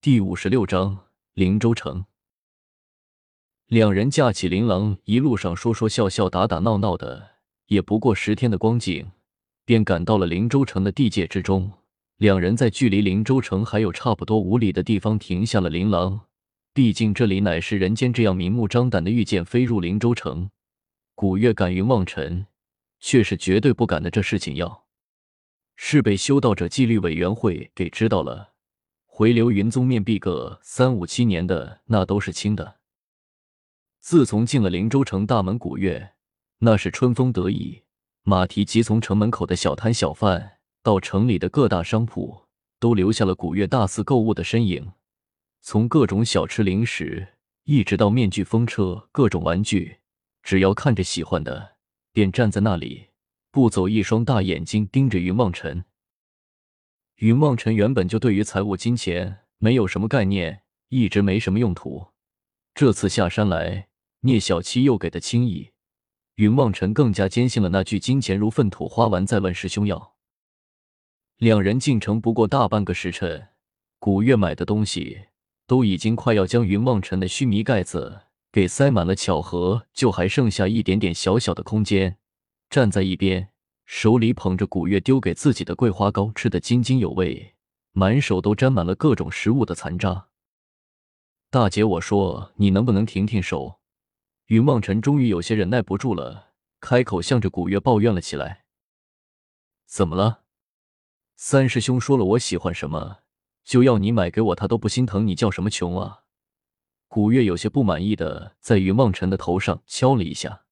第五十六章灵州城。两人架起琳琅，一路上说说笑笑，打打闹闹的，也不过十天的光景，便赶到了灵州城的地界之中。两人在距离灵州城还有差不多五里的地方停下了琳琅，毕竟这里乃是人间，这样明目张胆的御剑飞入灵州城，古月敢云望尘却是绝对不敢的。这事情要是被修道者纪律委员会给知道了。回流云宗面壁个三五七年的那都是轻的。自从进了灵州城大门，古月那是春风得意，马蹄疾从城门口的小摊小贩到城里的各大商铺，都留下了古月大肆购物的身影。从各种小吃零食，一直到面具风车、各种玩具，只要看着喜欢的，便站在那里不走，一双大眼睛盯着云望尘。云望尘原本就对于财务、金钱没有什么概念，一直没什么用途。这次下山来，聂小七又给的轻易，云望尘更加坚信了那句“金钱如粪土，花完再问师兄要”。两人进城不过大半个时辰，古月买的东西都已经快要将云望尘的须弥盖子给塞满了，巧合就还剩下一点点小小的空间，站在一边。手里捧着古月丢给自己的桂花糕，吃得津津有味，满手都沾满了各种食物的残渣。大姐，我说你能不能停停手？云望尘终于有些忍耐不住了，开口向着古月抱怨了起来：“怎么了？三师兄说了，我喜欢什么就要你买给我，他都不心疼你叫什么穷啊？”古月有些不满意的在云望尘的头上敲了一下，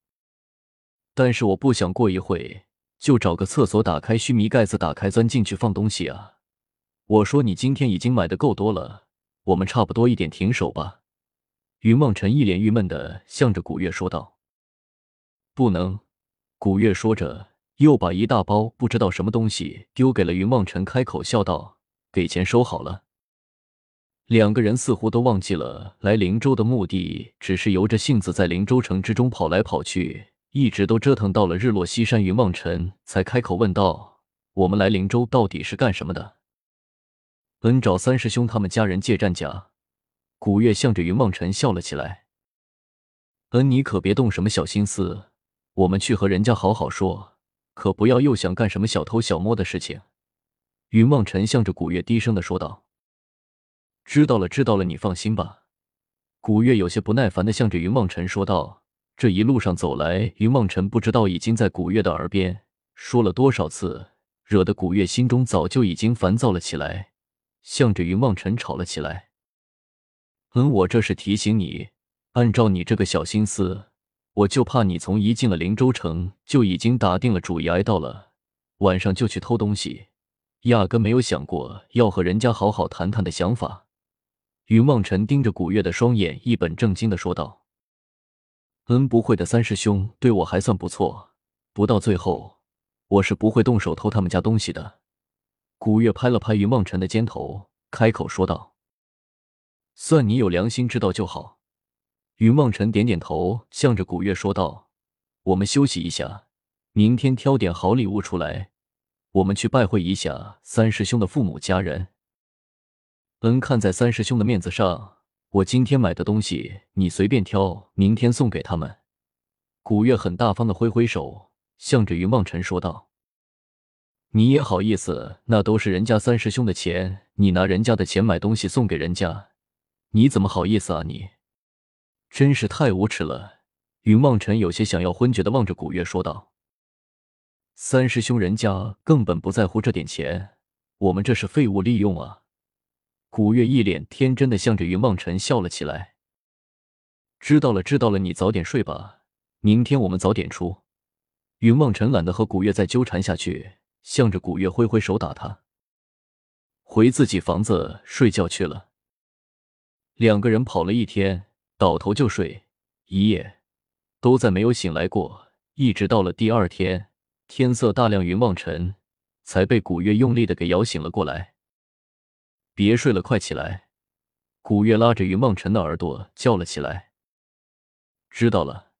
但是我不想过一会。就找个厕所，打开须弥盖子，打开钻进去放东西啊！我说你今天已经买的够多了，我们差不多一点停手吧。云梦辰一脸郁闷的向着古月说道：“不能。”古月说着，又把一大包不知道什么东西丢给了云梦辰，开口笑道：“给钱收好了。”两个人似乎都忘记了来灵州的目的，只是由着性子在灵州城之中跑来跑去。一直都折腾到了日落西山，云望尘才开口问道：“我们来灵州到底是干什么的？”恩，找三师兄他们家人借战甲。古月向着云望尘笑了起来。恩，你可别动什么小心思，我们去和人家好好说，可不要又想干什么小偷小摸的事情。云望尘向着古月低声的说道：“知道了，知道了，你放心吧。”古月有些不耐烦的向着云望尘说道。这一路上走来，云望尘不知道已经在古月的耳边说了多少次，惹得古月心中早就已经烦躁了起来，向着云望尘吵了起来。嗯，我这是提醒你，按照你这个小心思，我就怕你从一进了灵州城就已经打定了主意，挨到了晚上就去偷东西，压根没有想过要和人家好好谈谈的想法。云望尘盯着古月的双眼，一本正经的说道。恩，不会的，三师兄对我还算不错，不到最后，我是不会动手偷他们家东西的。古月拍了拍云梦辰的肩头，开口说道：“算你有良心，知道就好。”云梦辰点点头，向着古月说道：“我们休息一下，明天挑点好礼物出来，我们去拜会一下三师兄的父母家人。恩，看在三师兄的面子上。”我今天买的东西，你随便挑，明天送给他们。古月很大方的挥挥手，向着云望尘说道：“你也好意思？那都是人家三师兄的钱，你拿人家的钱买东西送给人家，你怎么好意思啊？你真是太无耻了！”云望尘有些想要昏厥的望着古月说道：“三师兄人家根本不在乎这点钱，我们这是废物利用啊！”古月一脸天真的向着云望尘笑了起来。知道了，知道了，你早点睡吧，明天我们早点出。云望尘懒得和古月再纠缠下去，向着古月挥挥手打他，回自己房子睡觉去了。两个人跑了一天，倒头就睡，一夜都再没有醒来过。一直到了第二天，天色大亮，云望尘才被古月用力的给摇醒了过来。别睡了，快起来！古月拉着云望尘的耳朵叫了起来。知道了。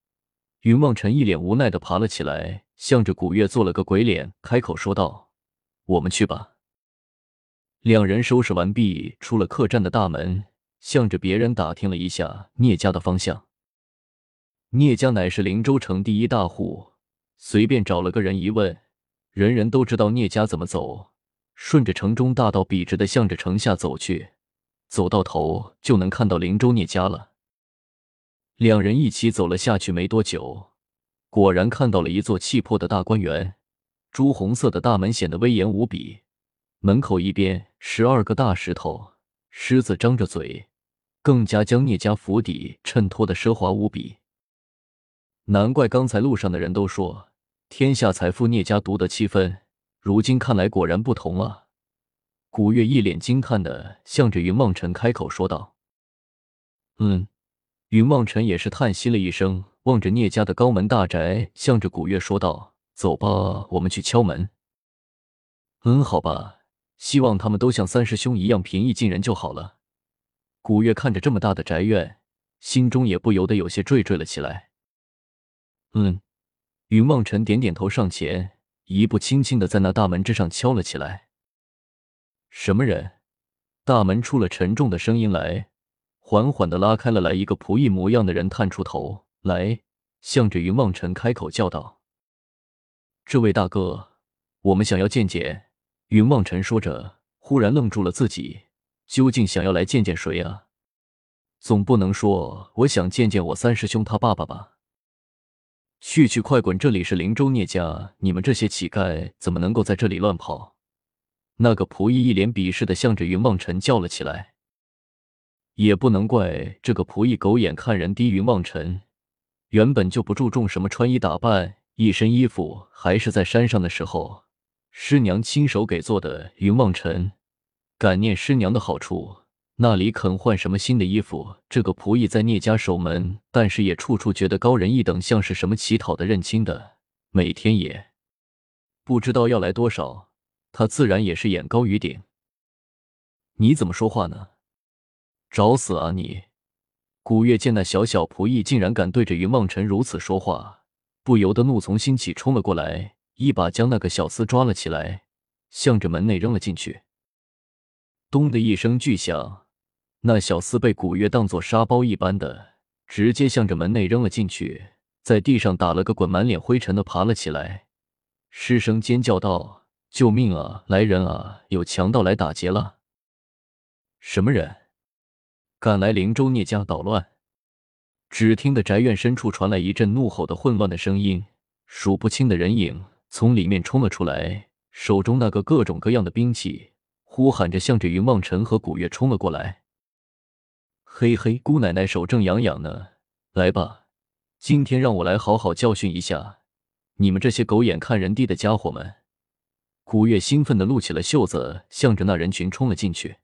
云望尘一脸无奈的爬了起来，向着古月做了个鬼脸，开口说道：“我们去吧。”两人收拾完毕，出了客栈的大门，向着别人打听了一下聂家的方向。聂家乃是灵州城第一大户，随便找了个人一问，人人都知道聂家怎么走。顺着城中大道，笔直的向着城下走去，走到头就能看到灵州聂家了。两人一起走了下去，没多久，果然看到了一座气魄的大观园，朱红色的大门显得威严无比。门口一边十二个大石头，狮子张着嘴，更加将聂家府邸衬托的奢华无比。难怪刚才路上的人都说天下财富聂家独得七分，如今看来果然不同啊！古月一脸惊叹的向着云梦辰开口说道：“嗯。”云梦辰也是叹息了一声，望着聂家的高门大宅，向着古月说道：“走吧，我们去敲门。”“嗯，好吧，希望他们都像三师兄一样平易近人就好了。”古月看着这么大的宅院，心中也不由得有些惴惴了起来。“嗯。”云梦辰点点头，上前一步，轻轻的在那大门之上敲了起来。“什么人？”大门出了沉重的声音来。缓缓的拉开了，来一个仆役模样的人探出头来，向着云望尘开口叫道：“这位大哥，我们想要见见。”云望尘说着，忽然愣住了自己，究竟想要来见见谁啊？总不能说我想见见我三师兄他爸爸吧？去去快滚！这里是灵州聂家，你们这些乞丐怎么能够在这里乱跑？那个仆役一脸鄙视的向着云望尘叫了起来。也不能怪这个仆役狗眼看人低，云望尘原本就不注重什么穿衣打扮，一身衣服还是在山上的时候师娘亲手给做的。云望尘感念师娘的好处，那里肯换什么新的衣服？这个仆役在聂家守门，但是也处处觉得高人一等，像是什么乞讨的、认亲的，每天也不知道要来多少，他自然也是眼高于顶。你怎么说话呢？找死啊你！古月见那小小仆役竟然敢对着云梦辰如此说话，不由得怒从心起，冲了过来，一把将那个小厮抓了起来，向着门内扔了进去。咚的一声巨响，那小厮被古月当作沙包一般的直接向着门内扔了进去，在地上打了个滚，满脸灰尘的爬了起来，失声尖叫道：“救命啊！来人啊！有强盗来打劫了！”什么人？敢来灵州聂家捣乱，只听得宅院深处传来一阵怒吼的混乱的声音，数不清的人影从里面冲了出来，手中那个各种各样的兵器，呼喊着向着云望尘和古月冲了过来。嘿嘿，姑奶奶手正痒痒呢，来吧，今天让我来好好教训一下你们这些狗眼看人低的家伙们！古月兴奋的撸起了袖子，向着那人群冲了进去。